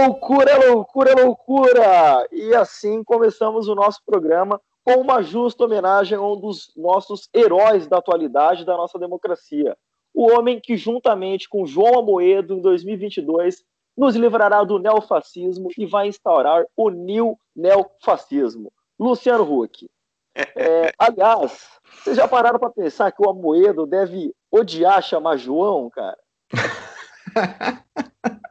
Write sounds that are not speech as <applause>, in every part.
loucura, loucura, loucura! E assim começamos o nosso programa com uma justa homenagem a um dos nossos heróis da atualidade da nossa democracia. O homem que, juntamente com João Amoedo, em 2022, nos livrará do neofascismo e vai instaurar o new neofascismo. Luciano Huck. É, aliás, vocês já pararam para pensar que o Amoedo deve odiar chamar João, cara? <laughs>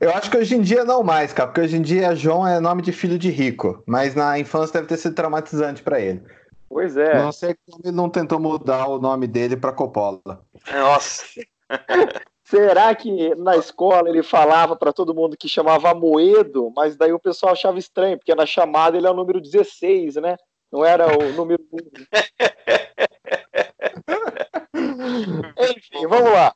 Eu acho que hoje em dia não mais, cara, porque hoje em dia João é nome de filho de rico, mas na infância deve ter sido traumatizante para ele. Pois é. Não sei como ele não tentou mudar o nome dele para Coppola. Nossa. <laughs> Será que na escola ele falava para todo mundo que chamava Moedo, mas daí o pessoal achava estranho, porque na chamada ele é o número 16, né? Não era o número 1. <laughs> Enfim, vamos lá.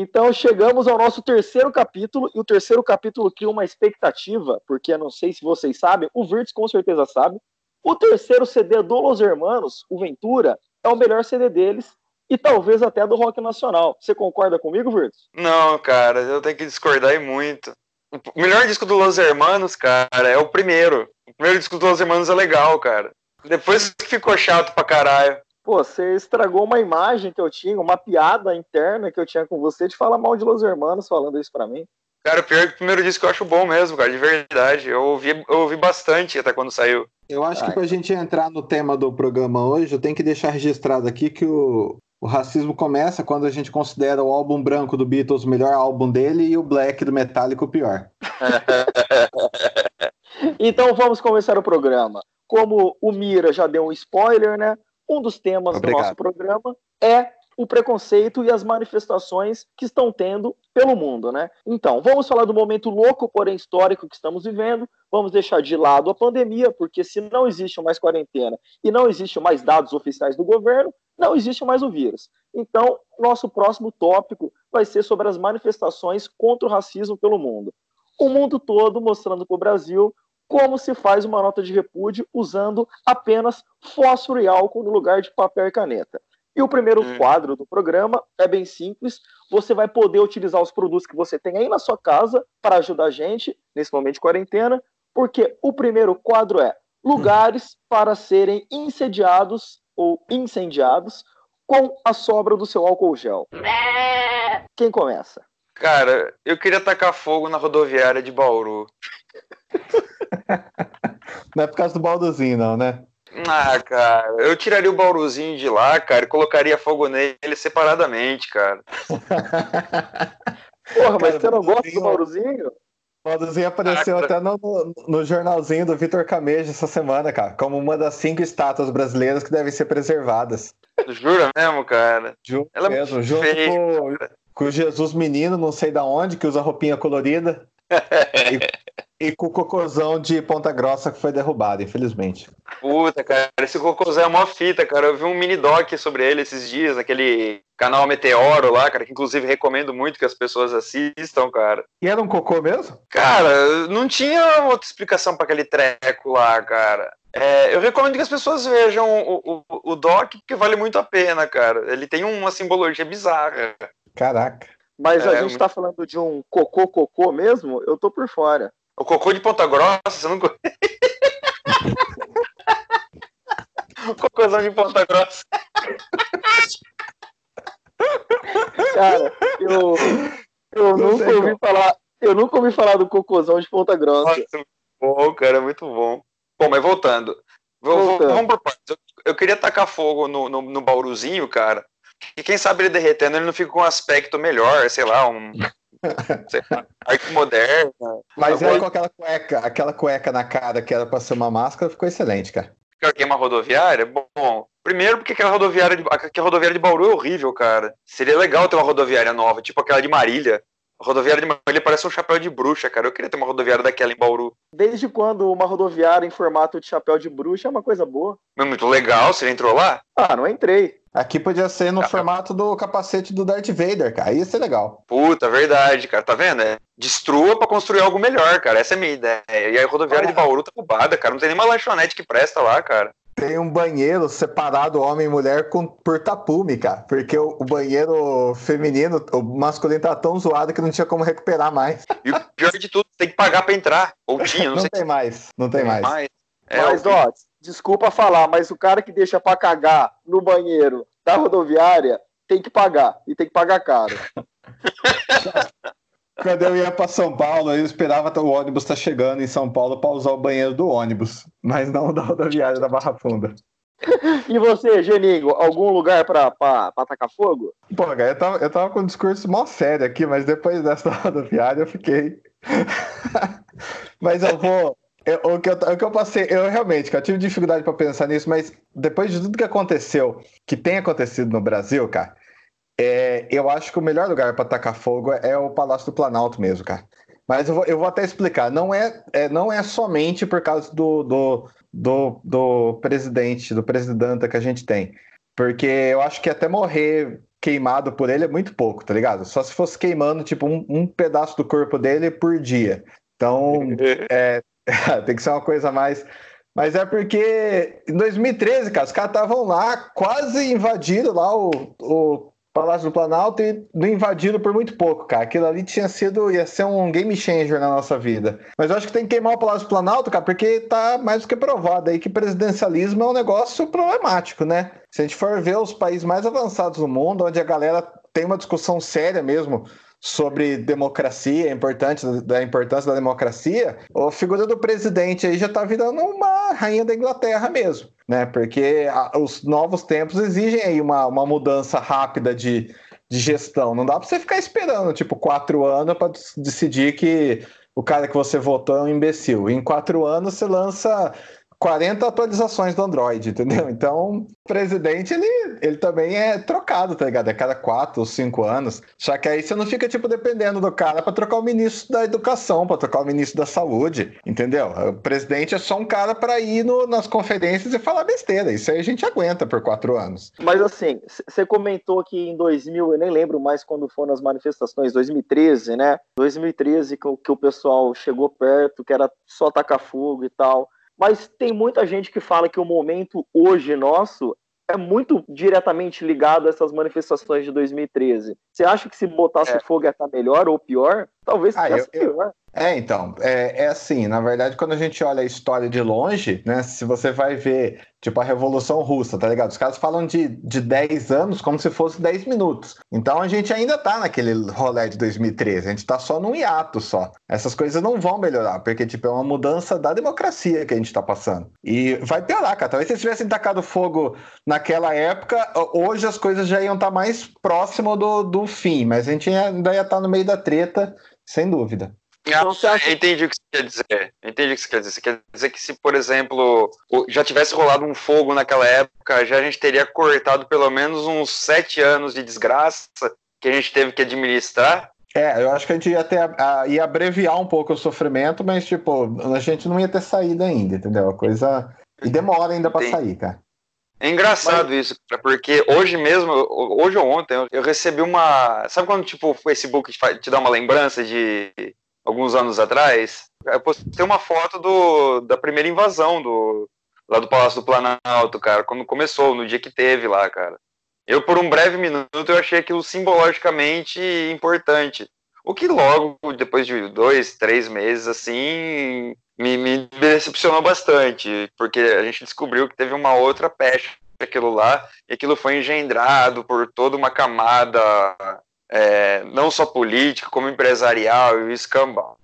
Então chegamos ao nosso terceiro capítulo, e o terceiro capítulo cria uma expectativa, porque eu não sei se vocês sabem, o Virtus com certeza sabe. O terceiro CD do Los Hermanos, o Ventura, é o melhor CD deles, e talvez até do rock nacional. Você concorda comigo, Virtus? Não, cara, eu tenho que discordar e muito. O melhor disco do Los Hermanos, cara, é o primeiro. O primeiro disco do Los Hermanos é legal, cara. Depois ficou chato pra caralho. Pô, você estragou uma imagem que eu tinha, uma piada interna que eu tinha com você de falar mal de Los Hermanos falando isso pra mim. Cara, o pior é que o primeiro disco eu acho bom mesmo, cara, de verdade. Eu ouvi, eu ouvi bastante até quando saiu. Eu acho Ai. que pra gente entrar no tema do programa hoje, eu tenho que deixar registrado aqui que o, o racismo começa quando a gente considera o álbum branco do Beatles o melhor álbum dele e o Black do Metallica o pior. <laughs> então vamos começar o programa. Como o Mira já deu um spoiler, né? Um dos temas Obrigado. do nosso programa é o preconceito e as manifestações que estão tendo pelo mundo, né? Então, vamos falar do momento louco, porém histórico que estamos vivendo. Vamos deixar de lado a pandemia, porque se não existe mais quarentena e não existe mais dados oficiais do governo, não existe mais o vírus. Então, nosso próximo tópico vai ser sobre as manifestações contra o racismo pelo mundo. O mundo todo mostrando para o Brasil como se faz uma nota de repúdio usando apenas fósforo e álcool no lugar de papel e caneta. E o primeiro hum. quadro do programa é bem simples. Você vai poder utilizar os produtos que você tem aí na sua casa para ajudar a gente nesse momento de quarentena, porque o primeiro quadro é lugares para serem incendiados ou incendiados com a sobra do seu álcool gel. Quem começa? Cara, eu queria tacar fogo na rodoviária de Bauru. <laughs> <laughs> Não é por causa do baldozinho, não, né? Ah, cara, eu tiraria o bauruzinho de lá, cara, e colocaria fogo nele separadamente, cara. <laughs> Porra, mas cara, você não gosta do bauruzinho? O Bauruzinho apareceu ah, até no, no, jornalzinho do Vitor Camejo essa semana, cara, como uma das cinco estátuas brasileiras que devem ser preservadas. Jura mesmo, cara? Juro Ela é mesmo, é junto com, com o Jesus Menino, não sei da onde, que usa roupinha colorida. e, <laughs> e, com o cocôzão de Ponta Grossa que foi derrubado, infelizmente. Puta, cara, esse cocôzão é uma fita, cara. Eu vi um mini doc sobre ele esses dias, naquele canal Meteoro lá, cara, que inclusive recomendo muito que as pessoas assistam, cara. E era um cocô mesmo? Cara, não tinha outra explicação para aquele treco lá, cara. É, eu recomendo que as pessoas vejam o, o, o doc, porque vale muito a pena, cara. Ele tem uma simbologia bizarra. Caraca. Mas é, a gente está falando de um cocô-cocô mesmo? Eu tô por fora. O cocô de Ponta Grossa, você não <laughs> O cocôzão de Ponta Grossa. Cara, eu, eu nunca ouvi falar. Eu nunca ouvi falar do cocôzão de Ponta Grossa. Nossa, muito bom, cara, muito bom. Bom, mas voltando. voltando. Vamos partes. Eu, eu queria tacar fogo no, no, no Bauruzinho, cara. E quem sabe ele derretendo, ele não fica com um aspecto melhor, sei lá, um. Lá, arte moderna. Mas ele com aquela cueca, aquela cueca na cara que era pra ser uma máscara, ficou excelente, cara. Porque é uma rodoviária? Bom, primeiro porque aquela rodoviária de, aquela rodoviária de Bauru é horrível, cara. Seria legal ter uma rodoviária nova, tipo aquela de Marília. A rodoviária de Marília parece um chapéu de bruxa, cara. Eu queria ter uma rodoviária daquela em Bauru. Desde quando uma rodoviária em formato de chapéu de bruxa é uma coisa boa? É muito legal, você entrou lá? Ah, não entrei. Aqui podia ser no ah, formato do capacete do Darth Vader, cara. Ia ser legal. Puta, verdade, cara. Tá vendo? É, destrua pra construir algo melhor, cara. Essa é a minha ideia. E a rodoviária ah, de Bauru tá roubada, cara. Não tem nenhuma lanchonete que presta lá, cara. tem um banheiro separado homem e mulher com, por tapume, cara. Porque o, o, banheiro feminino, o masculino tá tão zoado que não tinha como recuperar mais. <laughs> E o pior de tudo, tem que pagar pra entrar. Ou tinha, não, não sei. tem mais, não tem, mais. mais. É, mas, ó, desculpa falar, mas o cara que deixa pra cagar no banheiro da rodoviária tem que pagar. E tem que pagar caro. <laughs> Quando eu ia para São Paulo, eu esperava o ônibus estar tá chegando em São Paulo para usar o banheiro do ônibus, mas não da rodoviária da Barra Funda. E você, Geningo, algum lugar para tacar fogo? Pô, cara, eu tava, eu tava com um discurso mó sério aqui, mas depois dessa <laughs> rodoviária eu fiquei. <laughs> mas eu vou. Eu, o, que eu, o que eu passei, eu realmente, eu tive dificuldade para pensar nisso, mas depois de tudo que aconteceu, que tem acontecido no Brasil, cara, é, eu acho que o melhor lugar para tacar fogo é o Palácio do Planalto mesmo, cara. Mas eu vou, eu vou até explicar. Não é, é, não é somente por causa do, do, do, do presidente, do presidente que a gente tem. Porque eu acho que até morrer queimado por ele é muito pouco, tá ligado? Só se fosse queimando, tipo, um, um pedaço do corpo dele por dia. Então, <laughs> é, <laughs> tem que ser uma coisa mais. Mas é porque em 2013, cara, os caras estavam lá, quase invadiram lá o, o Palácio do Planalto e não invadiram por muito pouco, cara. Aquilo ali tinha sido, ia ser um game changer na nossa vida. Mas eu acho que tem que queimar o Palácio do Planalto, cara, porque tá mais do que provado aí que presidencialismo é um negócio problemático, né? Se a gente for ver os países mais avançados do mundo, onde a galera tem uma discussão séria mesmo sobre democracia, importante da importância da democracia, a figura do presidente aí já está virando uma rainha da Inglaterra mesmo, né? Porque a, os novos tempos exigem aí uma, uma mudança rápida de, de gestão. Não dá para você ficar esperando tipo quatro anos para decidir que o cara que você votou é um imbecil. Em quatro anos você lança 40 atualizações do Android, entendeu? Então, o presidente, ele, ele também é trocado, tá ligado? É cada quatro ou cinco anos. Só que aí você não fica, tipo, dependendo do cara para trocar o ministro da educação, para trocar o ministro da saúde, entendeu? O presidente é só um cara para ir no, nas conferências e falar besteira. Isso aí a gente aguenta por quatro anos. Mas assim, você comentou que em 2000, eu nem lembro mais quando foram as manifestações, 2013, né? 2013 que, que o pessoal chegou perto, que era só tacar fogo e tal. Mas tem muita gente que fala que o momento hoje nosso é muito diretamente ligado a essas manifestações de 2013. Você acha que se botasse é. fogo ia estar melhor ou pior? Talvez ah, eu, pior. Eu, é, então, é, é assim, na verdade, quando a gente olha a história de longe, né, se você vai ver, tipo, a Revolução Russa, tá ligado? Os caras falam de, de 10 anos como se fosse 10 minutos. Então a gente ainda tá naquele rolê de 2013, a gente tá só num hiato só. Essas coisas não vão melhorar, porque, tipo, é uma mudança da democracia que a gente tá passando. E vai piorar, cara. Talvez se eles tivessem tacado fogo naquela época, hoje as coisas já iam estar tá mais próximo do, do fim, mas a gente ainda ia estar tá no meio da treta, sem dúvida. Então, você acha... Eu entendi o que você quer dizer. entendi o que você quer dizer. Você quer dizer que se, por exemplo, já tivesse rolado um fogo naquela época, já a gente teria cortado pelo menos uns sete anos de desgraça que a gente teve que administrar? É, eu acho que a gente ia, ter, a, ia abreviar um pouco o sofrimento, mas, tipo, a gente não ia ter saído ainda, entendeu? A coisa. E demora ainda para sair, cara. É engraçado Mas... isso, cara, porque hoje mesmo, hoje ou ontem, eu recebi uma. Sabe quando tipo, o Facebook te dá uma lembrança de alguns anos atrás, eu postei uma foto do, da primeira invasão do, lá do Palácio do Planalto, cara, quando começou, no dia que teve lá, cara. Eu, por um breve minuto, eu achei aquilo simbologicamente importante. O que logo, depois de dois, três meses, assim, me, me decepcionou bastante, porque a gente descobriu que teve uma outra peste aquilo lá, e aquilo foi engendrado por toda uma camada é, não só política, como empresarial e escambau.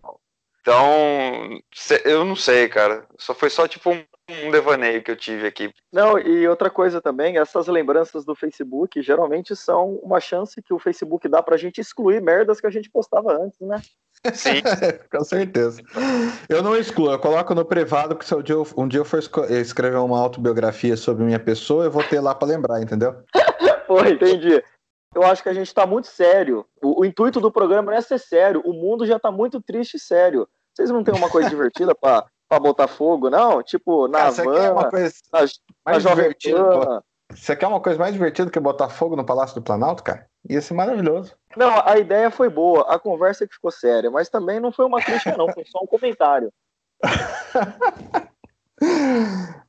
Então, eu não sei, cara. Só foi só tipo um, um, devaneio que eu tive aqui. Não, e outra coisa também, essas lembranças do Facebook geralmente são uma chance que o Facebook dá pra gente excluir merdas que a gente postava antes, né? Sim. <laughs> Com certeza. Eu não excluo, eu coloco no privado, porque se um dia eu, um dia eu for escrever uma autobiografia sobre minha pessoa, eu vou ter lá para lembrar, entendeu? <laughs> Pô, entendi eu acho que a gente está muito sério. O, o, intuito do programa não é ser sério. O mundo já está muito triste e sério. Vocês não têm uma coisa divertida para botar fogo, não? Tipo, na Cara, van, uma coisa na, mais Jovem Pan. Você quer uma coisa mais divertida que botar fogo no Palácio do Planalto, cara? Ia ser maravilhoso. Não, a ideia foi boa, a conversa que ficou séria, mas também não foi uma crítica, não, foi só um comentário. <laughs>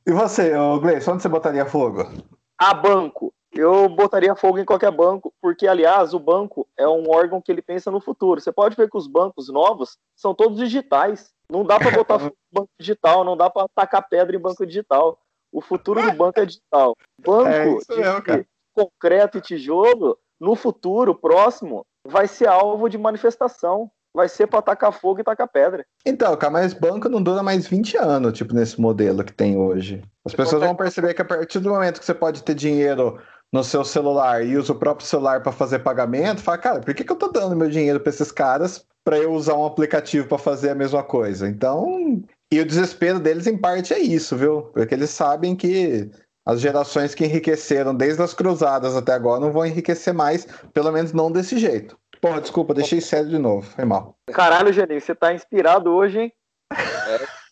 E você, Gleice, onde você botaria fogo? A banco. Eu botaria fogo em qualquer banco, porque, aliás, o banco é um órgão que ele pensa no futuro. Você pode ver que os bancos novos são todos digitais. Não dá para botar <laughs> fogo em banco digital, não dá para tacar pedra em banco digital. O futuro do banco é digital. Banco é mesmo, concreto e tijolo, no futuro próximo, vai ser alvo de manifestação vai ser para tacar fogo e tacar pedra. Então, cara, mas banco não dura mais 20 anos, tipo, nesse modelo que tem hoje. As você pessoas vão perceber que a partir do momento que você pode ter dinheiro no seu celular e usa o próprio celular para fazer pagamento, fala, cara, por que, que eu tô dando meu dinheiro para esses caras para eu usar um aplicativo para fazer a mesma coisa? Então, e o desespero deles em parte é isso, viu? Porque eles sabem que as gerações que enriqueceram desde as cruzadas até agora não vão enriquecer mais, pelo menos não desse jeito. Porra, desculpa, deixei sério de novo. Foi mal. Caralho, Geninho, você tá inspirado hoje, hein? <laughs> É.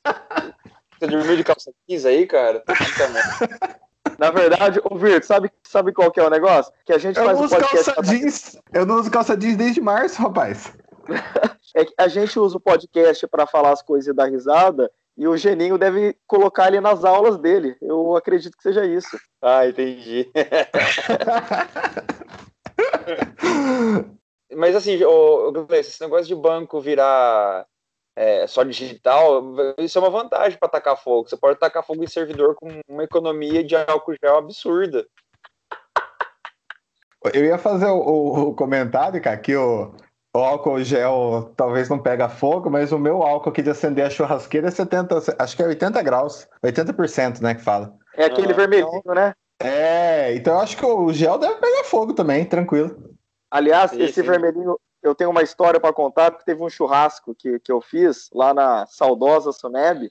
Você dormiu de calça jeans aí, cara? <laughs> Na verdade, ô Virto, sabe, sabe qual que é o negócio? Que a gente eu faz não uso calça jeans. Eu não uso calça jeans desde março, rapaz. <laughs> é que a gente usa o podcast para falar as coisas e dar risada, e o Geninho deve colocar ele nas aulas dele. Eu acredito que seja isso. Ah, entendi. <laughs> Mas assim, o, esse negócio de banco virar é, só digital, isso é uma vantagem para tacar fogo. Você pode tacar fogo em servidor com uma economia de álcool gel absurda. Eu ia fazer o, o comentário, cara, que o, o, álcool gel talvez não pega fogo, mas o meu álcool aqui de acender a churrasqueira é 70, acho que é 80 graus, 80%, né, que fala. É aquele ah, vermelhinho, então, né? É, então eu acho que o gel deve pegar fogo também, tranquilo. Aliás, sim, esse sim. vermelhinho, eu tenho uma história para contar, porque teve um churrasco que, que eu fiz lá na saudosa Suneb.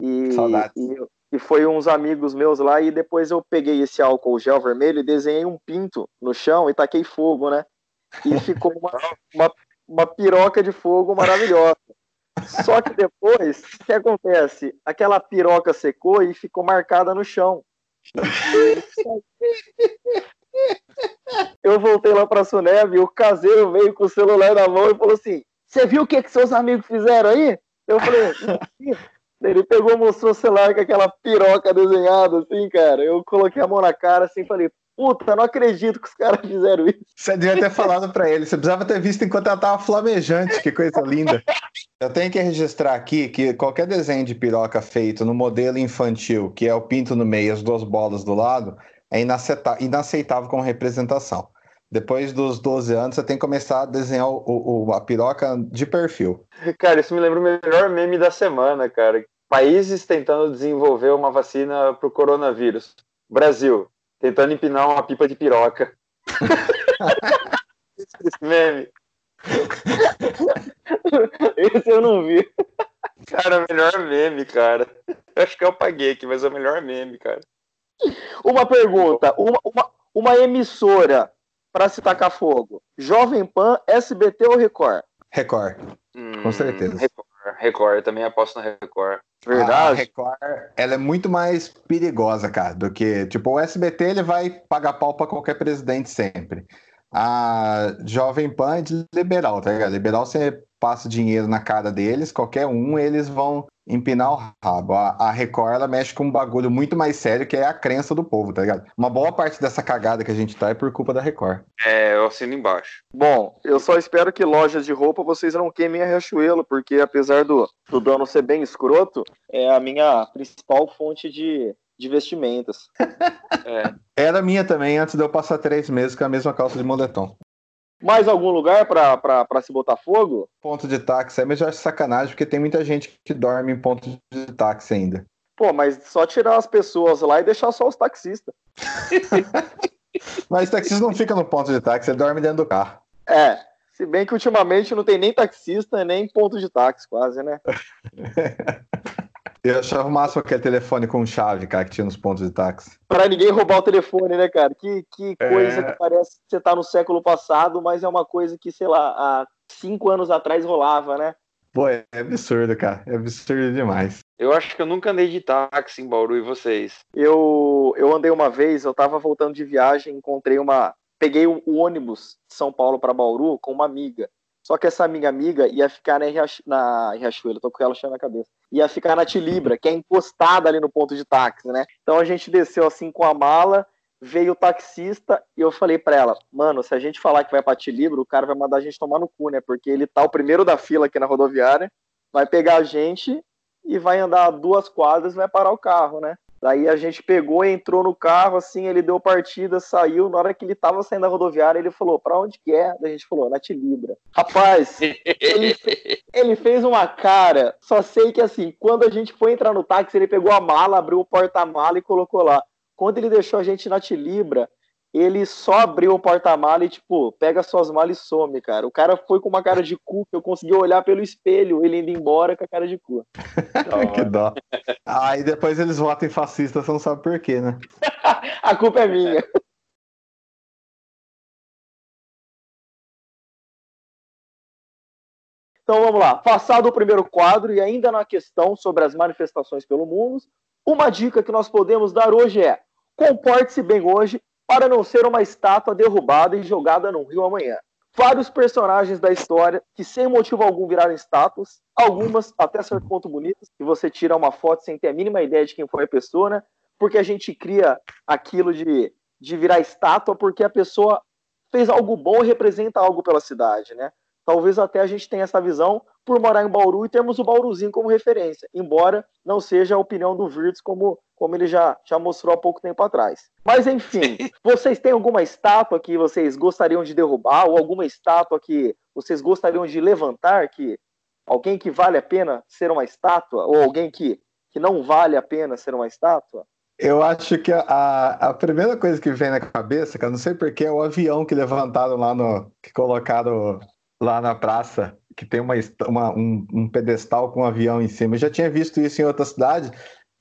E, e, e, foi uns amigos meus lá, e depois eu peguei esse álcool gel vermelho e desenhei um pinto no chão e taquei fogo, né? E <laughs> ficou uma, uma, uma piroca de fogo maravilhosa. Só que depois, o que acontece? Aquela piroca secou e ficou marcada no chão. <laughs> Eu voltei lá pra Suneb o caseiro veio com o celular na mão e falou assim: Você viu o que, que seus amigos fizeram aí? Eu falei: Ele pegou, mostrou o celular com aquela piroca desenhada, assim, cara. Eu coloquei a mão na cara assim e falei: Puta, não acredito que os caras fizeram isso. Você devia ter falado para ele, você precisava ter visto enquanto ela tava flamejante, que coisa linda. Eu tenho que registrar aqui que qualquer desenho de piroca feito no modelo infantil, que é o pinto no meio e as duas bolas do lado, é inaceitável como representação. Depois dos 12 anos, você tem que começar a desenhar o, o, a piroca de perfil. Cara, isso me lembra o melhor meme da semana, cara. Países tentando desenvolver uma vacina para o coronavírus. Brasil, tentando empinar uma pipa de piroca. <laughs> Esse meme. Esse eu não vi. Cara, o melhor meme, cara. Eu acho que eu paguei aqui, mas é o melhor meme, cara. Uma pergunta: uma, uma, uma emissora para se tacar fogo: Jovem Pan, SBT ou Record? Record, hum, com certeza. Record, Record, eu também aposto na Record. Verdade. A Record, ela é muito mais perigosa, cara, do que, tipo, o SBT ele vai pagar pau para qualquer presidente sempre. A Jovem Pan é de liberal, tá ligado? Liberal você passa dinheiro na cara deles, qualquer um, eles vão empinar o rabo. A, a Record, ela mexe com um bagulho muito mais sério, que é a crença do povo, tá ligado? Uma boa parte dessa cagada que a gente tá é por culpa da Record. É, eu assino embaixo. Bom, eu só espero que lojas de roupa vocês não queimem a Riachuelo, porque apesar do, do dono ser bem escroto, é a minha principal fonte de, de vestimentas. <laughs> é. Era minha também, antes de eu passar três meses com a mesma calça de moletom. Mais algum lugar para se botar fogo? Ponto de táxi. É melhor sacanagem, porque tem muita gente que dorme em ponto de táxi ainda. Pô, mas só tirar as pessoas lá e deixar só os taxistas. <laughs> mas taxista não fica no ponto de táxi, ele dorme dentro do carro. É, se bem que ultimamente não tem nem taxista nem ponto de táxi, quase, né? <laughs> Eu achava o máximo aquele telefone com chave, cara, que tinha nos pontos de táxi. Para ninguém roubar o telefone, né, cara? Que, que é. coisa é... que parece que você tá no século passado, mas é uma coisa que, sei lá, há cinco anos atrás rolava, né? Pô, é absurdo, cara. É absurdo demais. Eu acho que eu nunca andei de táxi em Bauru e vocês. Eu, eu andei uma vez, eu tava voltando de viagem, encontrei uma. Peguei o, o ônibus de São Paulo para Bauru com uma amiga. Só que essa minha amiga ia ficar na, Riachu... na Riachuelo, tô com ela cheia na cabeça. Ia ficar na Tilibra, que é encostada ali no ponto de táxi, né? Então a gente desceu assim com a mala, veio o taxista e eu falei para ela, mano, se a gente falar que vai pra Tilibra, o cara vai mandar a gente tomar no cu, né? Porque ele tá o primeiro da fila aqui na rodoviária, vai pegar a gente e vai andar duas quadras e vai parar o carro, né? Daí a gente pegou, entrou no carro, assim, ele deu partida, saiu. Na hora que ele tava saindo da rodoviária, ele falou: Pra onde que é? Daí a gente falou: Na Tilibra. Rapaz, ele, <laughs> ele, fez uma cara. Só sei que, assim, quando a gente foi entrar no táxi, ele pegou a mala, abriu o porta-mala e colocou lá. Quando ele deixou a gente na Tilibra, ele só abriu o porta-mala e, tipo, pega suas malas e some, cara. O cara foi com uma cara de cu, que eu consegui olhar pelo espelho, ele indo embora com a cara de cu. <laughs> que dó. Aí ah, depois eles votam em fascista, você não sabe por quê, né? <laughs> a culpa é minha. Então vamos lá. Passado o primeiro quadro e ainda na questão sobre as manifestações pelo mundo, uma dica que nós podemos dar hoje é: comporte-se bem hoje para não ser uma estátua derrubada e jogada no rio amanhã. Vários personagens da história que sem motivo algum viraram estátuas, algumas até certo ponto bonitas, que você tira uma foto sem ter a mínima ideia de quem foi a pessoa, né? Porque a gente cria aquilo de, de virar estátua porque a pessoa fez algo bom e representa algo pela cidade, né? Talvez até a gente tenha essa visão por morar em Bauru e termos o Bauruzinho como referência, embora não seja a opinião do Virtus como, como ele já, já mostrou há pouco tempo atrás. Mas enfim, <laughs> vocês têm alguma estátua que vocês gostariam de derrubar ou alguma estátua que vocês gostariam de levantar que alguém que vale a pena ser uma estátua ou alguém que, que não vale a pena ser uma estátua? Eu acho que a, a primeira coisa que vem na cabeça, que eu não sei porquê, é o avião que levantaram lá no. que colocaram lá na praça que tem uma, uma um, um, pedestal com um avião em cima. Eu já tinha visto isso em outra cidade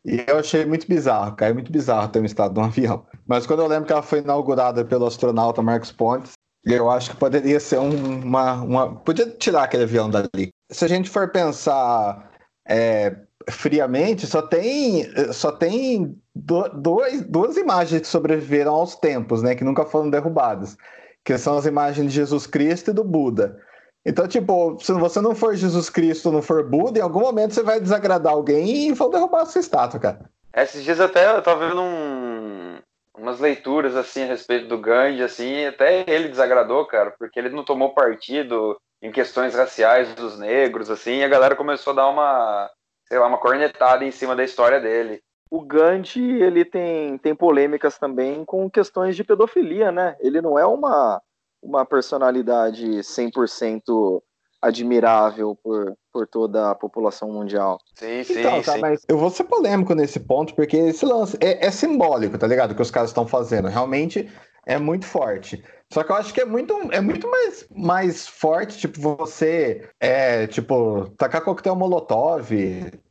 e eu achei muito bizarro, cara. É muito bizarro ter um estado de um <laughs> avião. Mas quando eu lembro que ela foi inaugurada pelo astronauta Marcos Pontes, eu acho que poderia ser um, uma, uma. Podia tirar aquele avião dali. Se a gente for pensar é, friamente, só tem, só tem do, dois, duas imagens que sobreviveram aos tempos, né? Que nunca foram derrubadas. Que são as imagens de Jesus Cristo e do Buda. Então, tipo, se você não for Jesus Cristo, não for Buda, em algum momento você vai desagradar alguém e vão derrubar a sua estátua, cara. Esses dias até eu tava vendo um, umas leituras, assim, a respeito do Gandhi, assim, até ele desagradou, cara, porque ele não tomou partido em questões raciais dos negros, assim, e a galera começou a dar uma, sei lá, uma cornetada em cima da história dele. O Gandhi, ele tem, tem polêmicas também com questões de pedofilia, né? Ele não é uma uma personalidade 100% admirável por, por toda a população mundial. Sim, sim, então, tá, sim. Mas eu vou ser polêmico nesse ponto, porque esse lance é, é simbólico, tá ligado? Que os caras estão fazendo. Realmente é muito forte. Só que eu acho que é muito, é muito mais, mais forte, tipo, você é, tipo, tacar coquetel molotov,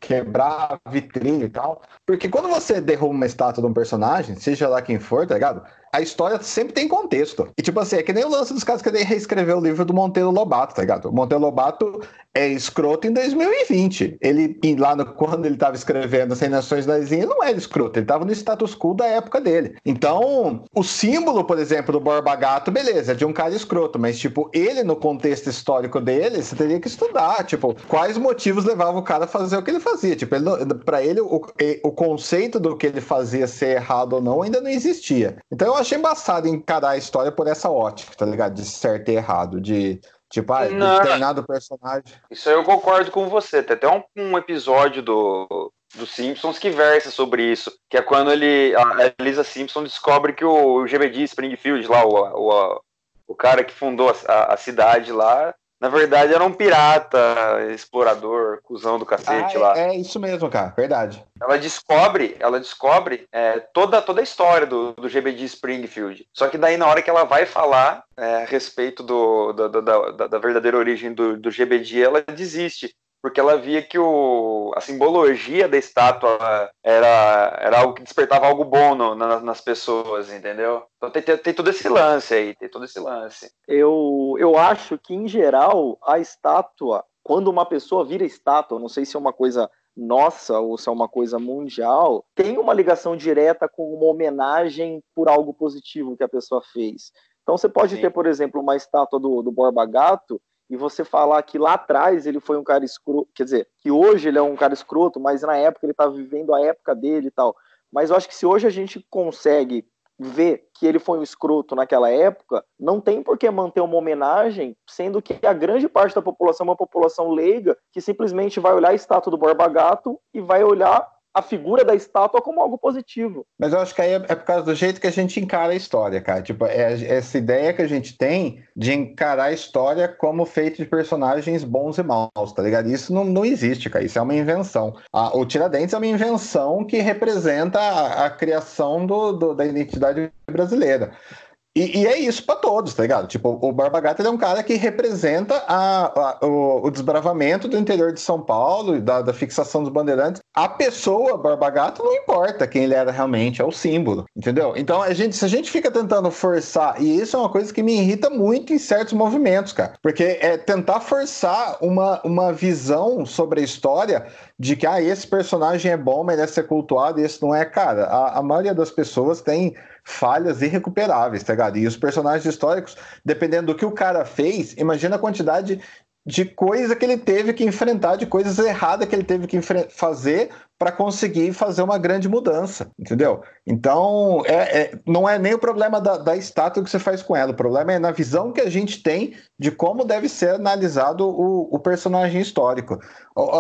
quebrar vitrine e tal. Porque quando você derruba uma estátua de um personagem, seja lá quem for, tá ligado? A história sempre tem contexto. E, tipo assim, é que nem o lance dos caras que ele reescreveu o livro do Monteiro Lobato, tá ligado? O Monteiro Lobato é escroto em 2020. Ele, lá no, <laughs> quando ele tava escrevendo Sem Nações das Ilhas, não era escroto, ele tava no status quo da época dele. Então, o símbolo, por exemplo, do Borba Gato, beleza, é de um cara escroto, mas, tipo, ele, no contexto histórico dele, você teria que estudar, tipo, quais motivos levavam o cara a fazer o que ele fazia. Tipo, ele, pra ele, o, o conceito do que ele fazia ser errado ou não ainda não existia. Então, eu achei embaçado encarar a história por essa ótica, tá ligado? De certo e errado, de tipo, ah, determinado personagem. Isso aí eu concordo com você. Tem até um, um episódio do, do Simpsons que versa sobre isso, que é quando ele a Elisa Simpson descobre que o, o GBD Springfield lá, o, o, o cara que fundou a, a cidade lá, na verdade, era um pirata, explorador, cuzão do cacete ah, lá. É, é, isso mesmo, cara, verdade. Ela descobre, ela descobre é, toda, toda a história do, do GBD Springfield. Só que daí, na hora que ela vai falar é, a respeito do, da, da, da, verdadeira origem do, do GBD, ela desiste porque ela via que o, a simbologia da estátua era, era algo que despertava algo bom no, na, nas pessoas, entendeu? Então tem, tem, tem, todo esse lance aí, tem todo esse lance. Eu, eu acho que, em geral, a estátua, quando uma pessoa vira estátua, não sei se é uma coisa nossa ou se é uma coisa mundial, tem uma ligação direta com uma homenagem por algo positivo que a pessoa fez. Então você pode Sim. ter, por exemplo, uma estátua do, do Borba Gato e você falar que lá atrás ele foi um cara escroto, quer dizer, que hoje ele é um cara escroto, mas na época ele tá vivendo a época dele e tal. Mas eu acho que se hoje a gente consegue ver que ele foi um escroto naquela época, não tem por que manter uma homenagem, sendo que a grande parte da população é uma população leiga que simplesmente vai olhar a estátua do Borba Gato e vai olhar a figura da estátua como algo positivo. Mas eu acho que aí é, é por causa do jeito que a gente encara a história, cara. Tipo, é essa ideia que a gente tem de encarar a história como feito de personagens bons e maus, tá ligado? Isso não, não existe, cara. Isso é uma invenção. A, o Tiradentes é uma invenção que representa a, a criação do, do, da identidade brasileira. E, e, é isso para todos, tá ligado? Tipo, o Barba Gata é um cara que representa a, a, o, o, desbravamento do interior de São Paulo, da, da fixação dos bandeirantes. A pessoa, Barba Gata, não importa quem ele era realmente, é o símbolo, entendeu? Então, a gente, se a gente fica tentando forçar, e isso é uma coisa que me irrita muito em certos movimentos, cara, porque é tentar forçar uma, uma visão sobre a história de que, ah, esse personagem é bom, merece ser cultuado, e esse não é, cara. A, a maioria das pessoas tem falhas irrecuperáveis, tá ligado? E os personagens históricos, dependendo do que o cara fez, imagina a quantidade de coisa que ele teve que enfrentar, de coisas erradas que ele teve que fazer para conseguir fazer uma grande mudança, entendeu? Então, é, é, não é nem o problema da, da, estátua que você faz com ela, o problema é na visão que a gente tem de como deve ser analisado o, o personagem histórico. O,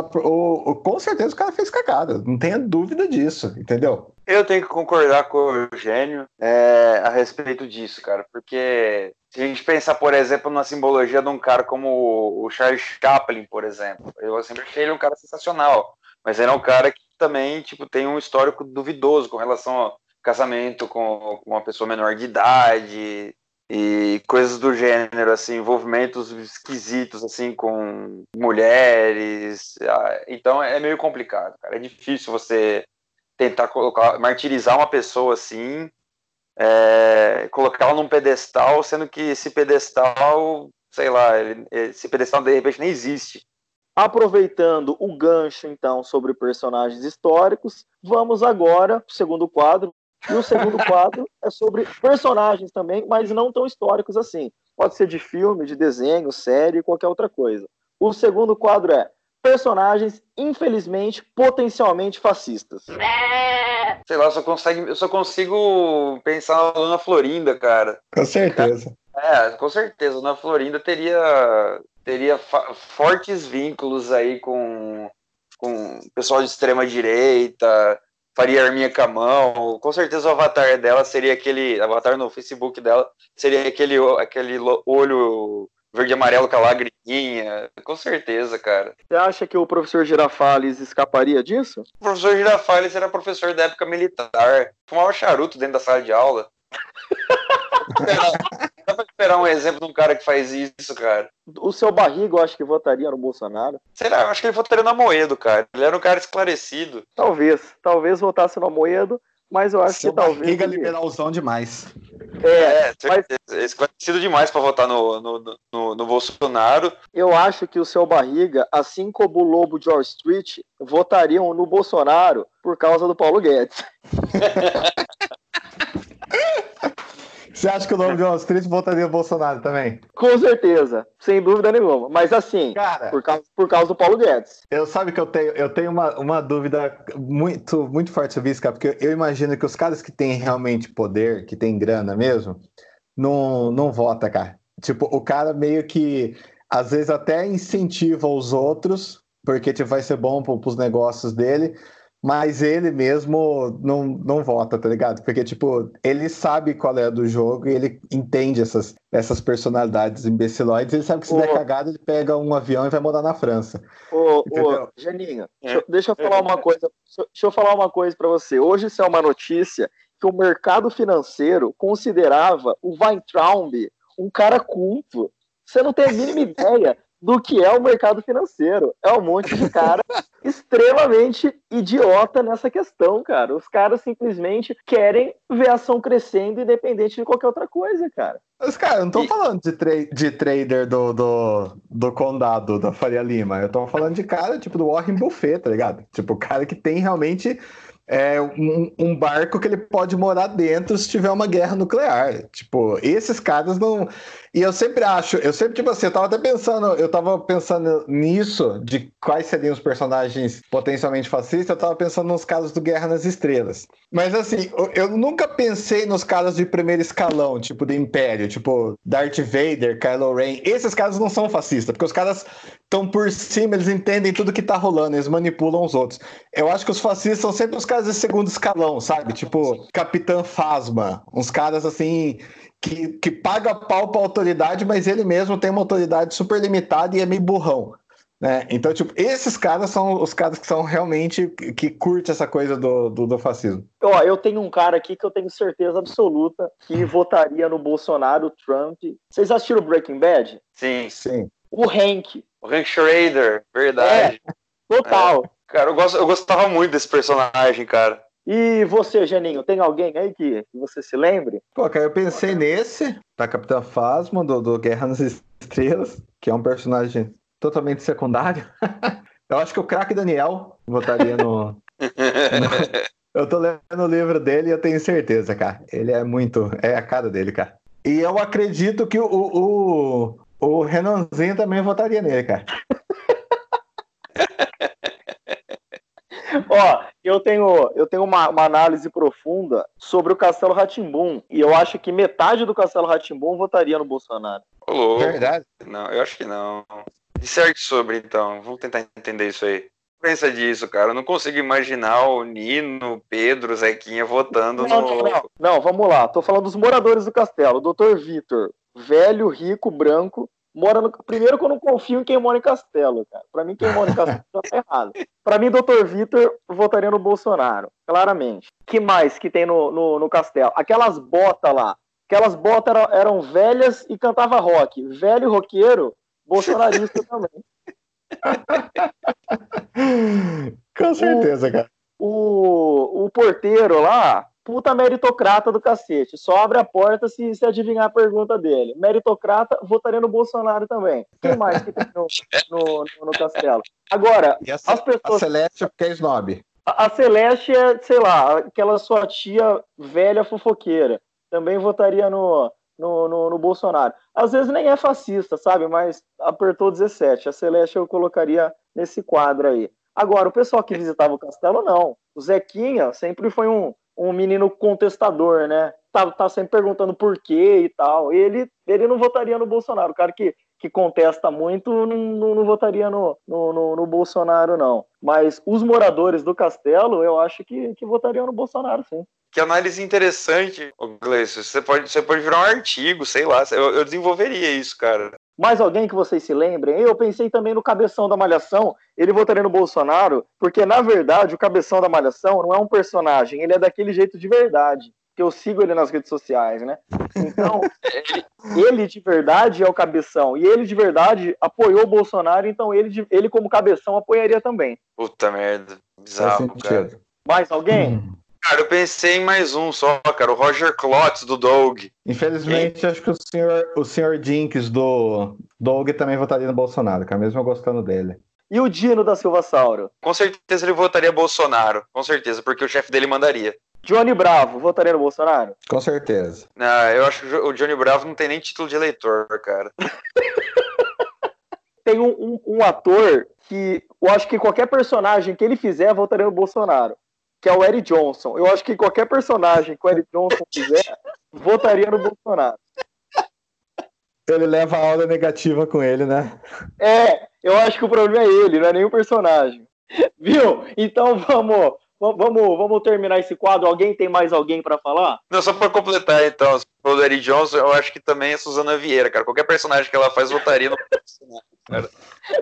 o, com certeza o cara fez cagada, não tenha dúvida disso, entendeu? Eu tenho que concordar com o Eugênio é, a respeito disso, cara, porque se a gente pensar, por exemplo, na simbologia de um cara como o Charles Chaplin, por exemplo, eu sempre achei ele um cara sensacional, mas ele é um cara que também tipo, tem um histórico duvidoso com relação ao casamento com uma pessoa menor de idade e coisas do gênero, assim, envolvimentos esquisitos, assim, com mulheres. Então é meio complicado, cara. É difícil você tentar colocar, martirizar uma pessoa assim, é, colocá-la num pedestal, sendo que esse pedestal, sei lá, ele, esse pedestal de repente nem existe. Aproveitando o gancho, então, sobre personagens históricos, vamos agora para o segundo quadro. E o segundo <laughs> quadro é sobre personagens também, mas não tão históricos assim. Pode ser de filme, de desenho, série, qualquer outra coisa. O segundo quadro é personagens, infelizmente, potencialmente fascistas. Sei lá, eu só, consegue, eu só consigo pensar na Ana Florinda, cara. Com certeza. É, com certeza. Ana Florinda teria, teria fortes vínculos aí com, com pessoal de extrema direita, faria arminha com a mão. Com certeza o avatar dela seria aquele. Avatar no Facebook dela seria aquele, aquele olho verde e amarelo com a lagriminha. Com certeza, cara. Você acha que o professor Girafales escaparia disso? O professor Girafales era professor da época militar. Fumava charuto dentro da sala de aula. <laughs> Dá pra esperar um exemplo de um cara que faz isso, cara. O seu barriga, eu acho que votaria no Bolsonaro. Será? Eu acho que ele votaria no Moedo, cara. Ele era um cara esclarecido. Talvez. Talvez votasse no Moedo mas eu acho Seu que talvez. Barriga ele... liberalzão demais. É, é mas... É esclarecido demais para votar no, no, no, no, Bolsonaro. Eu acho que o seu Barriga, assim como o Lobo de Wall Street, votariam no Bolsonaro por causa do Paulo Guedes. <laughs> Você acha que o nome de Wall Street votaria Bolsonaro também? Com certeza, sem dúvida nenhuma. Mas assim, Cara, por, causa, por causa do Paulo Guedes. Eu sabe que eu tenho, eu tenho uma, uma dúvida muito, muito forte sobre isso, cara, porque eu imagino que os caras que têm realmente poder, que têm grana mesmo, não, não vota, cara. Tipo, o cara meio que às vezes até incentiva os outros, porque tipo, vai ser bom para os negócios dele, mas ele mesmo não, não vota, tá ligado? Porque, tipo, ele sabe qual é do jogo e ele entende essas, essas personalidades imbeciloides. Ele sabe que se ô, der cagada, ele pega um avião e vai morar na França. Ô, ô Janinha, é. deixa eu falar uma coisa. Deixa eu falar uma coisa para você. Hoje isso é uma notícia que o mercado financeiro considerava o Weintraub um cara culto. Você não tem a mínima <laughs> ideia do que é o mercado financeiro. É um monte de cara <laughs> extremamente idiota nessa questão, cara. Os caras simplesmente querem ver a ação crescendo independente de qualquer outra coisa, cara. Mas, cara, eu não tô e... falando de, tra de trader do, do, do condado da Faria Lima. Eu tô falando de cara, tipo, do Warren Buffett, tá ligado? Tipo, o cara que tem realmente é, um, um, barco que ele pode morar dentro se tiver uma guerra nuclear. Tipo, esses caras não. E eu sempre acho, eu sempre, tipo assim, eu tava até pensando, eu tava pensando nisso, de quais seriam os personagens potencialmente fascistas, eu tava pensando nos casos do Guerra nas Estrelas. Mas assim, eu nunca pensei nos caras de primeiro escalão, tipo do Império, tipo Darth Vader, Kylo Ren. Esses caras não são fascistas, porque os caras estão por cima, eles entendem tudo que tá rolando, eles manipulam os outros. Eu acho que os fascistas são sempre os caras de segundo escalão, sabe? Tipo, Capitã Fasma, uns caras assim que, que paga pau pra autoridade, mas ele mesmo tem uma autoridade super limitada e é meio burrão. Né? Então, tipo, esses caras são os caras que são realmente que curte essa coisa do, do, do, fascismo. Ó, eu tenho um cara aqui que eu tenho certeza absoluta que votaria no Bolsonaro, Trump. Vocês assistiram Breaking Bad? Sim. Sim. O Hank. O Hank Schrader, verdade. É, total. É. Cara, eu, gosto, eu gostava muito desse personagem, cara. E você, Janinho, tem alguém aí que, que você se lembre? Pô, cara, eu pensei nesse, da Capitã Phasma, do, do Guerra nas Estrelas, que é um personagem totalmente secundário. <laughs> eu acho que o craque Daniel votaria no... no... <laughs> Eu tô lendo o livro dele e eu tenho certeza, cara. Ele é muito. É a cara dele, cara. E eu acredito que o, o, o Renanzinho também votaria nele, cara. Ó, eu tenho, eu tenho uma, uma, análise profunda sobre o Castelo Ratimbum e eu acho que metade do Castelo Ratimbum votaria no Bolsonaro. Ô, Verdade? Não, eu acho que não. Disserte sobre, então. Vamos tentar entender isso aí. Pensa disso, cara. Eu não consigo imaginar o Nino, Pedro, Zequinha votando não, no. Não, não, vamos lá. Tô falando dos moradores do castelo. Dr. Vitor, velho, rico, branco, mora no. Primeiro que eu não confio em quem mora em Castelo, cara. Pra mim, quem mora em Castelo <laughs> tá errado. Pra mim, Dr. Vitor votaria no Bolsonaro, claramente. que mais que tem no, no, no Castelo? Aquelas botas lá. Aquelas botas eram, eram, velhas e cantava rock. Velho roqueiro, bolsonarista <laughs> também. Com certeza, cara. O, o porteiro lá, puta meritocrata do cacete. Só abre a porta se, se adivinhar a pergunta dele. Meritocrata, votaria no Bolsonaro também. Quem mais que tem no, no, no, no castelo? Agora, a, as pessoas. A Celeste é snob. A, a Celeste é, sei lá, aquela sua tia velha fofoqueira. Também votaria no, no, no, no, Bolsonaro. Às vezes nem é fascista, sabe? Mas apertou 17. A Celeste eu colocaria nesse quadro aí. Agora, o pessoal que visitava o castelo, não. O Zequinha sempre foi um, um menino contestador, né? Tá, tá sempre perguntando por quê e tal. Ele, ele não votaria no Bolsonaro. O cara que, que contesta muito não, não, não votaria no, no, no, no, Bolsonaro, não. Mas os moradores do castelo, eu acho que, que votariam no Bolsonaro, sim. Que análise interessante, Gleice. Você pode, você pode virar um artigo, sei lá. Eu, eu desenvolveria isso, cara. Mais alguém que vocês se lembrem? Eu pensei também no cabeção da Malhação, ele votaria no Bolsonaro, porque na verdade o cabeção da Malhação não é um personagem, ele é daquele jeito de verdade. Que eu sigo ele nas redes sociais, né? Então, <laughs> ele, ele, de verdade é o cabeção. E ele de verdade apoiou o Bolsonaro, então ele, ele como cabeção, apoiaria também. Puta merda. Bizarro, cara. Mais alguém? Hum. Cara, eu pensei em mais um só, cara, o Roger Klotz do Doug. Infelizmente, acho que o senhor, o senhor Jinx do Doug também votaria no Bolsonaro, cara, mesmo eu gostando dele. E o Dino da Silva Sauro? Com certeza ele votaria Bolsonaro, com certeza, porque o chefe dele mandaria. Johnny Bravo, votaria no Bolsonaro? Com certeza. Não, eu acho que o Johnny Bravo não tem nem título de eleitor, cara. <laughs> tem um, um, um, ator que eu acho que qualquer personagem que ele fizer votaria no Bolsonaro que é o Eric Johnson. Eu acho que qualquer personagem que o Eric Johnson fizer, votaria no Bolsonaro. Ele leva a aula negativa com ele, né? É, eu acho que o problema é ele, não é nenhum personagem. Viu? Então vamos, vamos, vamos terminar esse quadro. Alguém tem mais alguém para falar? Não, só para completar, então, o Eric Johnson, eu acho que também é Suzana Vieira, cara. Qualquer personagem que ela faz votaria no personagem,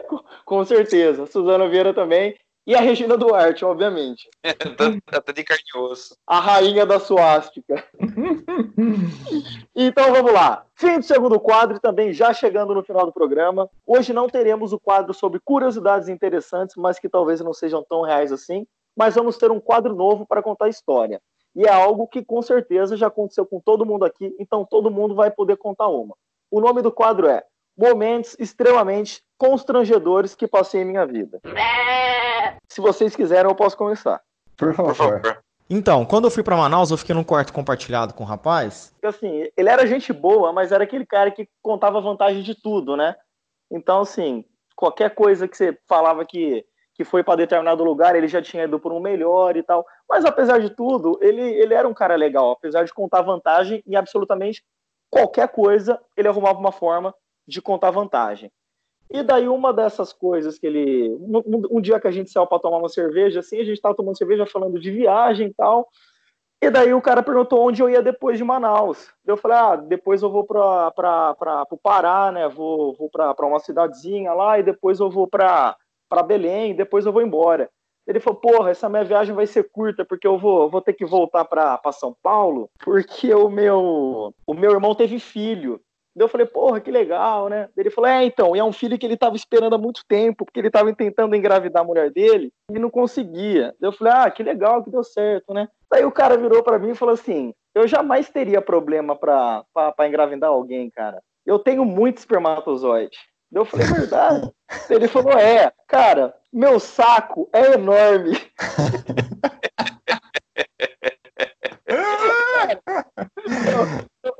Com, <laughs> com certeza. Suzana Vieira também. E a Regina Duarte, obviamente. <laughs> Tá, tá de carne e osso. A rainha da suástica. <laughs> então vamos lá. Fim do segundo quadro e também já chegando no final do programa. Hoje não teremos o quadro sobre curiosidades interessantes, mas que talvez não sejam tão reais assim. Mas vamos ter um quadro novo para contar a história. E é algo que com certeza já aconteceu com todo mundo aqui, então todo mundo vai poder contar uma. O nome do quadro é Momentos extremamente constrangedores que passei em minha vida. Se vocês quiserem, eu posso começar. Por favor. Por favor. Então, quando eu fui para Manaus, eu fiquei num quarto compartilhado com um rapaz. Assim, ele era gente boa, mas era aquele cara que contava vantagem de tudo, né? Então, assim, qualquer coisa que você falava que, que foi para determinado lugar, ele já tinha ido por um melhor e tal. Mas apesar de tudo, ele, ele era um cara legal, apesar de contar vantagem em absolutamente qualquer coisa, ele arrumava uma forma de contar vantagem. E daí uma dessas coisas que ele. Um, um dia que a gente saiu para tomar uma cerveja, assim, a gente estava tomando cerveja falando de viagem e tal. E daí o cara perguntou onde eu ia depois de Manaus. Eu falei, ah, depois eu vou para o Pará, né? Vou, vou para uma cidadezinha lá e depois eu vou para Belém, depois eu vou embora. Ele falou, porra, essa minha viagem vai ser curta, porque eu vou, vou ter que voltar para São Paulo, porque o meu, o meu irmão teve filho. Daí eu falei, porra, que legal, né? Ele falou, é, então, e é um filho que ele estava esperando há muito tempo, porque ele estava tentando engravidar a mulher dele e não conseguia. Daí eu falei, ah, que legal, que deu certo, né? Daí o cara virou para mim e falou assim, eu jamais teria problema para engravidar alguém, cara. Eu tenho muito espermatozoide. Daí eu falei, é verdade? <laughs> ele falou, é, cara, meu saco é enorme. <laughs>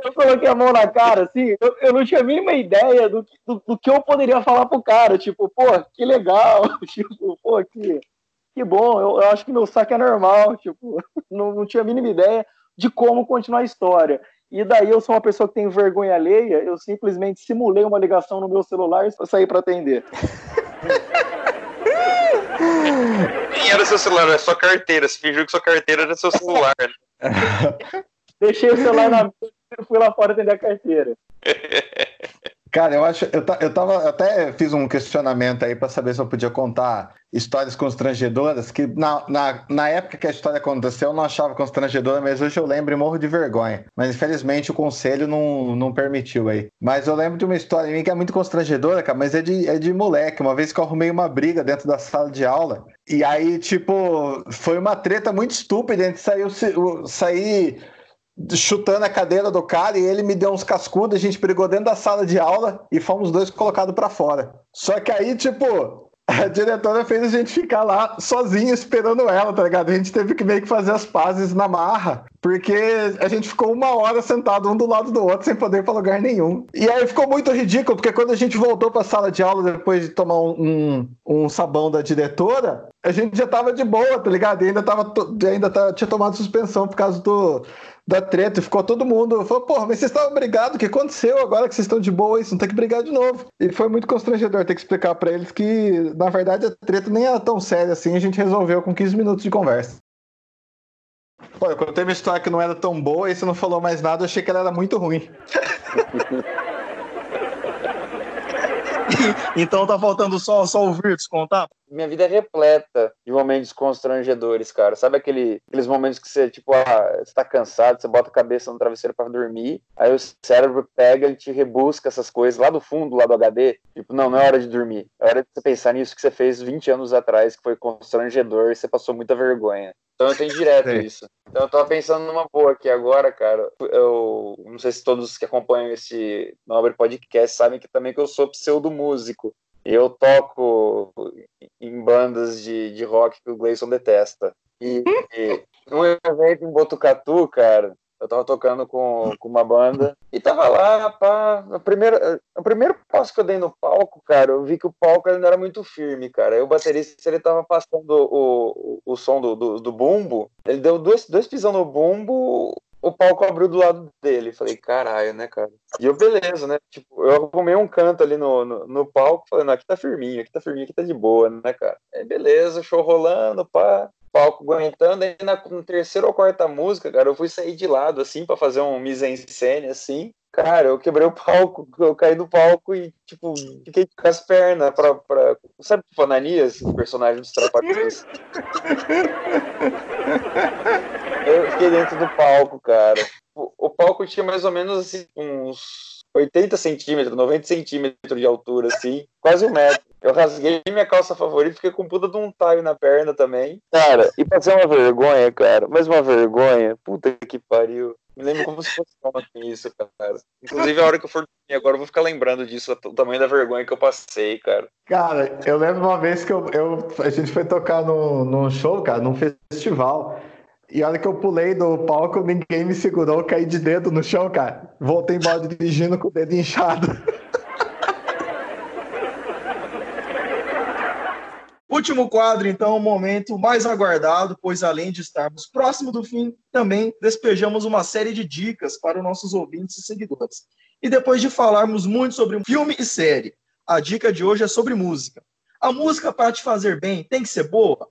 eu coloquei a mão na cara, assim, eu, eu não tinha a mínima ideia do, do, do, que eu poderia falar pro cara. Tipo, pô, que legal. <laughs> Tipo, pô, que, que bom. Eu, eu acho que meu saco é normal. Tipo, <laughs> não, não tinha a mínima ideia de como continuar a história. E daí eu sou uma pessoa que tem vergonha alheia, eu simplesmente simulei uma ligação no meu celular e saí para atender. <laughs> Nem era seu celular, era sua carteira. Você fingiu que sua carteira era seu celular. Deixei o celular na <laughs> mesa e fui lá fora atender a carteira. <laughs> Cara, eu acho. Eu, eu tava. Eu até fiz um questionamento aí para saber se eu podia contar histórias constrangedoras, que na, na, na época que a história aconteceu eu não achava constrangedora, mas hoje eu lembro e morro de vergonha. Mas infelizmente o conselho não, não permitiu aí. Mas eu lembro de uma história minha que é muito constrangedora, cara, mas é de, é de moleque. Uma vez que eu arrumei uma briga dentro da sala de aula, e aí, tipo, foi uma treta muito estúpida, a gente saiu. Sair chutando a cadeira do cara e ele me deu uns cascudos, a gente brigou dentro da sala de aula e fomos dois colocados para fora. Só que aí, tipo, <laughs> a diretora fez a gente ficar lá sozinho esperando ela, tá ligado? A gente teve que meio que fazer as pazes na marra, porque a gente ficou uma hora sentado um do lado do outro sem poder ir pra lugar nenhum. E aí ficou muito ridículo, porque quando a gente voltou pra sala de aula depois de tomar um, um, sabão da diretora, a gente já tava de boa, tá ligado? E ainda, tava, ainda tava, tinha tomado suspensão por causa do, da treta, ficou todo mundo. Falou, porra, mas vocês estavam brigados, o que aconteceu agora que vocês estão de boa? Isso não tem que brigar de novo. E foi muito constrangedor ter que explicar para eles que, na verdade, a treta nem era tão séria assim, a gente resolveu com 15 minutos de conversa. Pô, eu contei uma história que não era tão boa e você não falou mais nada, eu achei que ela era muito ruim. <laughs> então tá faltando só, só o Virtus contar? Minha vida é repleta de momentos constrangedores, cara. Sabe aquele, aqueles momentos que você, tipo, ah, você tá cansado, você bota a cabeça no travesseiro para dormir, aí o cérebro pega e te rebusca essas coisas lá do fundo, lá do HD. Tipo, não, não é hora de dormir. É hora de você pensar nisso que você fez 20 anos atrás, que foi constrangedor e você passou muita vergonha. Então eu tenho direto <laughs> Sim. isso. Então eu tava pensando numa boa aqui agora, cara. Eu não sei se todos que acompanham esse Nobre Podcast sabem que também que eu sou pseudo músico. Eu toco em bandas de, de rock que o Gleison detesta. E, e num evento em Botucatu, cara, eu tava tocando com, com uma banda e tava lá, pá. A primeira, o primeiro passo que eu dei no palco, cara, eu vi que o palco ainda era muito firme, cara. Aí o baterista, ele tava passando o, o, o som do, do, do bumbo, ele deu dois, dois pisão no bumbo, o palco abriu do lado dele. Falei, caralho, né, cara? E eu, beleza, né? Tipo, eu arrumei um canto ali no, no, no palco, falei, não, aqui tá firminho, aqui tá firminho, aqui tá de boa, né, cara? Aí, beleza, show rolando, pá palco aguentando, aí na, na terceira ou quarta música, cara, eu fui sair de lado, assim, para fazer um mise-en-scène, assim. Cara, eu quebrei o palco, <laughs> eu caí do palco e, tipo, fiquei com as pernas pra. pra... Sabe o Fananias, o personagem dos Trapalhões? <laughs> eu fiquei dentro do palco, cara. O, palco tinha mais ou menos, assim, uns 80 centímetros, 90 centímetros de altura, assim, quase um metro. Eu rasguei minha calça favorita, fiquei com puta de um taio na perna também. Cara, e passei uma vergonha, cara, mais uma vergonha, puta que pariu. Me lembro como se fosse ontem isso, cara. Inclusive, a hora que eu for dormir agora, eu vou ficar lembrando disso, o tamanho da vergonha que eu passei, cara. Cara, eu lembro uma vez que eu, eu a gente foi tocar no, num show, cara, num festival. E a hora que eu pulei do palco, ninguém me segurou, caí de dedo no chão, cara. Voltei embora dirigindo com o dedo inchado. <laughs> Último quadro, então, o momento mais aguardado, pois além de estarmos próximo do fim, também despejamos uma série de dicas para os nossos ouvintes e seguidores. E depois de falarmos muito sobre filme e série, a dica de hoje é sobre música. A música para te fazer bem tem que ser boa?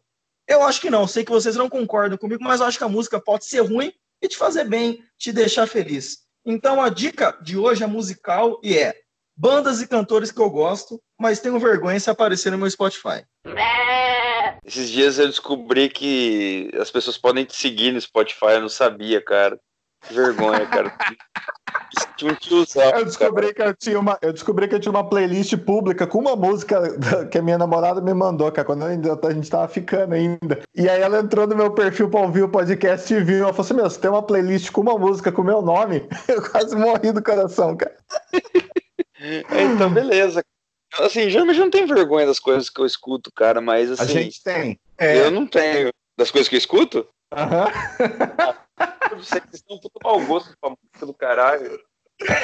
Eu acho que não. Sei que vocês não concordam comigo, mas eu acho que a música pode ser ruim e te fazer bem, te deixar feliz. Então a dica de hoje é musical e é bandas e cantores que eu gosto, mas tenho vergonha se aparecer no meu Spotify. Esses dias eu descobri que as pessoas podem te seguir no Spotify, eu não sabia, cara. Que vergonha, cara. Eu descobri, que eu, tinha uma, eu descobri que eu tinha uma playlist pública com uma música <laughs> que a minha namorada me mandou, cara, quando ainda, a gente tava ficando ainda. E aí ela entrou no meu perfil pra ouvir o podcast e viu. Ela falou assim: Meu, você tem uma playlist com uma música com o meu nome? <laughs> Eu quase morri do coração, cara. então, beleza. Assim, geralmente não tenho vergonha das coisas que eu escuto, cara, mas assim. A gente tem. É. Eu não tenho. Das coisas que eu escuto? Aham. Vocês estão puto mau gosto pra música do caralho.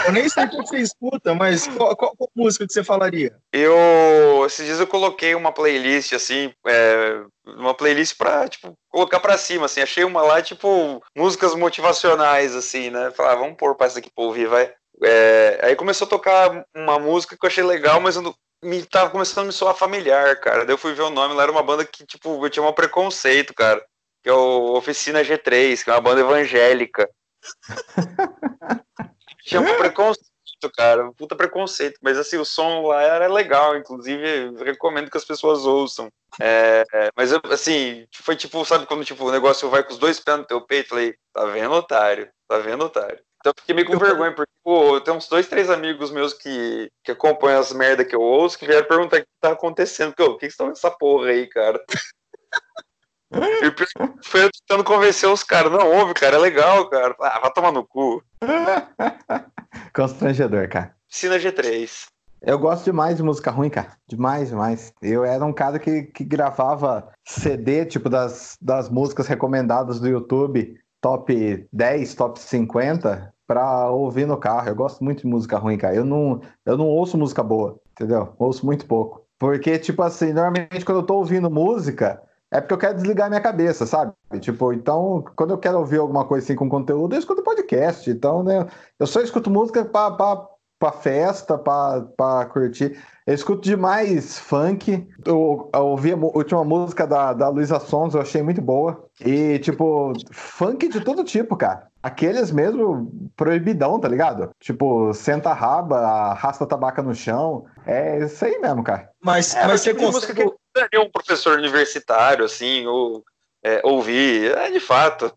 Eu nem sei o que você escuta, mas qual, qual, qual, música que você falaria? Eu, esses dias eu coloquei uma playlist, assim, é, uma playlist pra, tipo, colocar pra cima, assim, achei uma lá, tipo, músicas motivacionais, assim, né, falar, ah, vamos pôr pra essa aqui pra ouvir, vai. É, aí começou a tocar uma música que eu achei legal, mas eu não, me tava começando a me soar familiar, cara. Daí eu fui ver o nome, lá era uma banda que, tipo, eu tinha um preconceito, cara que é o Oficina G3, que é uma banda evangélica. <laughs> Tinha um preconceito, cara, um puta preconceito, mas assim, o som lá era legal, inclusive recomendo que as pessoas ouçam. É, é, mas assim, foi tipo, sabe quando tipo, o negócio vai com os dois pés no teu peito? Falei, tá vendo, otário? Tá vendo, otário? Então eu fiquei meio com vergonha, porque pô, tem uns dois, três amigos meus que, que acompanham as merda que eu ouço, que vieram perguntar o que tá acontecendo. Porque, o que, que estão nessa porra aí, cara? E foi tentando convencer os caras. Não, ouve, cara, é legal, cara. Ah, vai tomar no cu. <laughs> Constrangedor, cara. Piscina G3. Eu gosto demais de música ruim, cara. Demais, demais. Eu era um cara que, que gravava CD, tipo, das, das músicas recomendadas do YouTube, top 10, top 50, pra ouvir no carro. Eu gosto muito de música ruim, cara. Eu não, eu não ouço música boa, entendeu? Ouço muito pouco. Porque, tipo assim, normalmente quando eu tô ouvindo música, é porque eu quero desligar minha cabeça, sabe? Tipo, então, quando eu quero ouvir alguma coisa assim com conteúdo, eu escuto podcast. Então, né, eu só escuto música para pra festa, pra, curtir. Eu escuto demais funk. Eu, eu ouvi a última música da, da Luísa Sons, eu achei muito boa. E, tipo, funk de todo tipo, cara. Aqueles mesmo proibidão, tá ligado? Tipo, senta a raba, arrasta a tabaca no chão. É isso aí mesmo, cara. Mas, é, mas você consegue precisaria um professor universitário, assim, ou é, ouvir, é de fato.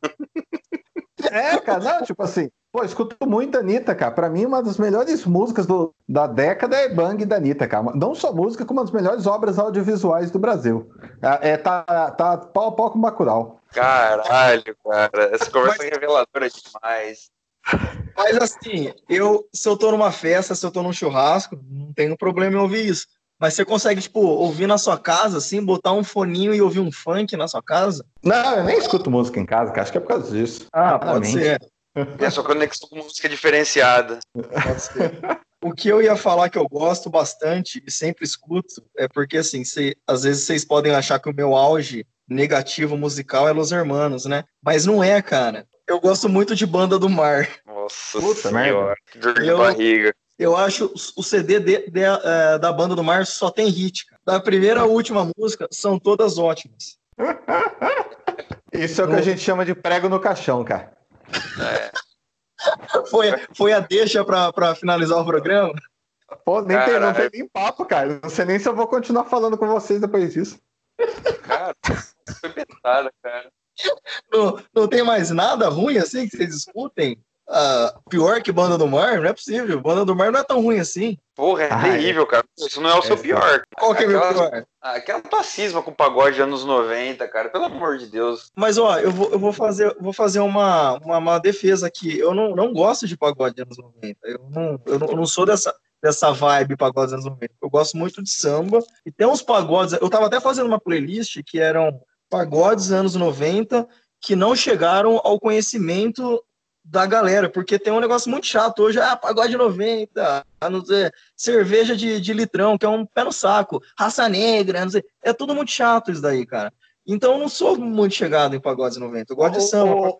É, cara, não, tipo assim, pô, escuto muito a Anitta, cara. Pra mim, uma das melhores músicas do, da década é Bang da Anitta, cara. Não só música, como uma das melhores obras audiovisuais do Brasil. É, é tá, tá pau a pau com Bacurau. Caralho, cara. Essa conversa é reveladora demais. Mas assim, eu, se eu tô numa festa, se eu tô num churrasco, não tenho problema em ouvir isso. Mas você consegue, tipo, ouvir na sua casa, assim, botar um foninho e ouvir um funk na sua casa? Não, eu nem escuto música em casa, cara. Acho que é por causa disso. Ah, pode ser. É só conexão com música diferenciada. Pode ser. O que eu ia falar que eu gosto bastante e sempre escuto é porque, assim, cê, às vezes vocês podem achar que o meu auge negativo musical é Los Hermanos, né? Mas não é, cara. Eu gosto muito de Banda do Mar. Nossa Puta senhora, que dor de eu, barriga. Eu acho o CD de, de, uh, da banda do Mar só tem hit. Cara. Da primeira à última música, são todas ótimas. Isso é o que a gente chama de prego no caixão, cara. É. Foi, foi a deixa para finalizar o programa? Pô, nem tem, não tem nem papo, cara. Não sei nem se eu vou continuar falando com vocês depois disso. Cara, foi pesada, cara. Não, não tem mais nada ruim assim que vocês escutem? Uh, pior que Banda do Mar? Não é possível. Banda do Mar não é tão ruim assim. Porra, é ah, terrível, é. cara. Isso não é o seu pior. Qual que é o meu pior? Aquela pacisma com pagode de anos 90, cara. Pelo amor de Deus. Mas, ó, eu vou, eu vou fazer, vou fazer uma, uma, uma defesa aqui. Eu não, não gosto de pagode de anos 90. Eu não, eu não, eu não sou dessa dessa vibe pagode dos anos 90. Eu gosto muito de samba. E tem uns pagodes. Eu tava até fazendo uma playlist que eram pagodes anos 90 que não chegaram ao conhecimento da galera, porque tem um negócio muito chato hoje, ah, pagode 90, a não dizer, cerveja de, de litrão, que é um pé no saco, raça negra, não sei, é tudo muito chato isso daí, cara. Então eu não sou muito chegado em pagodes 90, eu gosto de samba, o,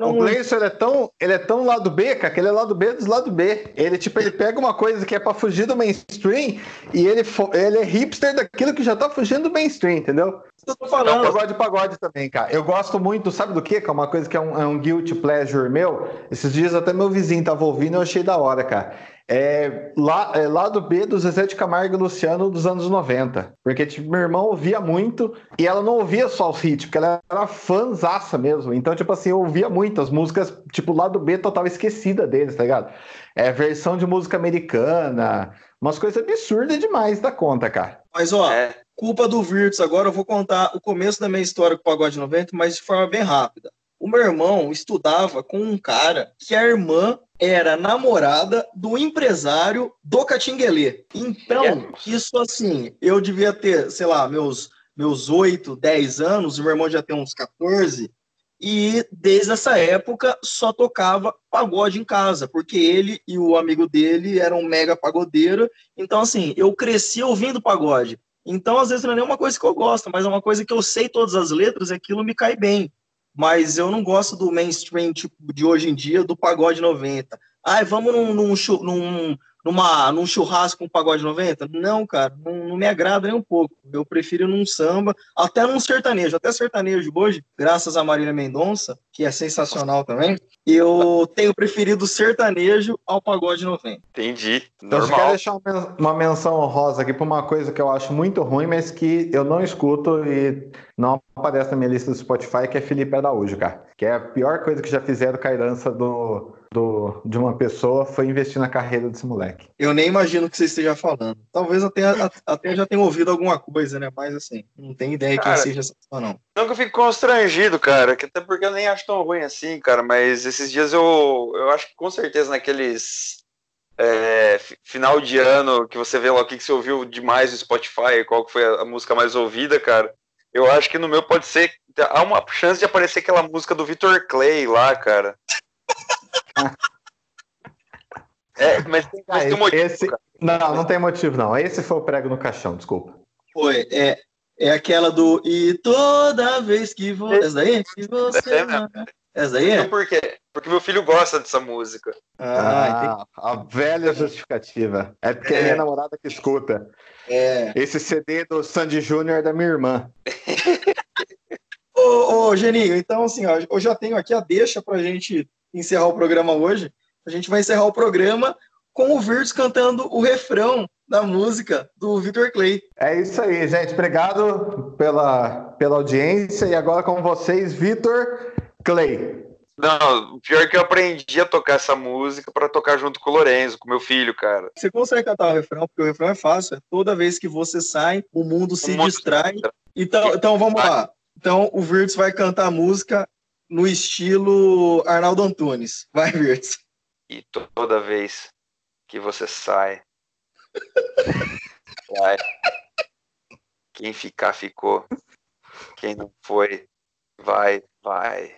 o Gleison, ele é tão, ele é tão lado B, cara, que ele é lado B dos lado B. Ele, tipo, ele pega uma coisa que é pra fugir do mainstream e ele, ele é hipster daquilo que já tá fugindo do mainstream, entendeu? Eu tô falando. Eu gosto de pagode também, cara. Eu gosto muito, sabe do que? Que é uma coisa que é um, é um guilty pleasure meu. Esses dias até meu vizinho tava ouvindo e eu achei da hora, cara é, lá, é lado B do Zezé de Camargo e Luciano dos anos 90. Porque, tipo, meu irmão ouvia muito e ela não ouvia só os hits, porque ela era fãzaça mesmo. Então, tipo assim, eu ouvia muito as músicas, tipo, lado B total esquecida deles, tá ligado? É versão de música americana, umas coisas absurdas demais da conta, cara. Mas, ó, é. Culpa do Virtus. Agora eu vou contar o começo da minha história com o Pagode 90, mas de forma bem rápida. O meu irmão estudava com um cara que a irmã era namorada do empresário do Catinguelê. Então, isso assim, eu devia ter, sei lá, meus meus 8, 10 anos, o meu irmão já tem uns 14, e desde essa época só tocava pagode em casa, porque ele e o amigo dele eram mega pagodeiro. Então, assim, eu cresci ouvindo pagode. Então, às vezes, não é nenhuma coisa que eu gosto, mas é uma coisa que eu sei todas as letras e aquilo me cai bem mas eu não gosto do mainstream tipo, de hoje em dia, do pagode 90. Ai, vamos num, num, num, numa, num churrasco com pagode 90? Não, cara, não, não, me agrada nem um pouco. Eu prefiro num samba, até num sertanejo. Até sertanejo hoje, graças a Marília Mendonça, que é sensacional também, eu tenho preferido sertanejo ao pagode 90. Entendi. Então, eu quero deixar uma menção honrosa aqui para uma coisa que eu acho muito ruim, mas que eu não escuto e não aparece na minha lista do Spotify, que é Felipe Araújo, cara. Que é a pior coisa que já fizeram com a herança do, do, de uma pessoa foi investir na carreira desse moleque. Eu nem imagino que você esteja falando. Talvez até, até já tenha ouvido alguma coisa, né? Mas assim, não tenho ideia cara, quem seja essa pessoa, não. Não que eu fico constrangido, cara, que até porque eu nem acho tão ruim assim, cara, mas esses dias eu, eu acho que com certeza naqueles é, final de ano que você vê lá o que, que você ouviu demais no Spotify, qual que foi a, a música mais ouvida, cara. Eu acho que no meu pode ser. Há uma chance de aparecer aquela música do Victor Clay lá, cara. É, mas tem, mas tem motivo. Esse... Não, não tem motivo, não. Esse foi o prego no caixão, desculpa. Foi, é, é aquela do E toda vez que você. Essa daí? Que você. É, Essa daí? Então, por quê? Porque meu filho gosta dessa música. Ah, ah a velha justificativa. É porque é, é minha namorada que escuta. É. Esse CD do Sandy Júnior é da minha irmã. <laughs> ô, ô, Geninho, então assim, ó, eu já tenho aqui a deixa pra gente encerrar o programa hoje. A gente vai encerrar o programa com o Virtus cantando o refrão da música do Victor Clay. É isso aí, gente. Obrigado pela, pela audiência. E agora com vocês, Victor Clay. Não, o pior é que eu aprendi a tocar essa música para tocar junto com o Lorenzo, com meu filho, cara. Você consegue cantar o refrão, porque o refrão é fácil. É toda vez que você sai, o mundo se o mundo distrai. Se... Então, então vamos lá. Então o Virtus vai cantar a música no estilo Arnaldo Antunes. Vai, Virtus. E toda vez que você sai, <laughs> vai. Quem ficar, ficou. Quem não foi, vai, vai.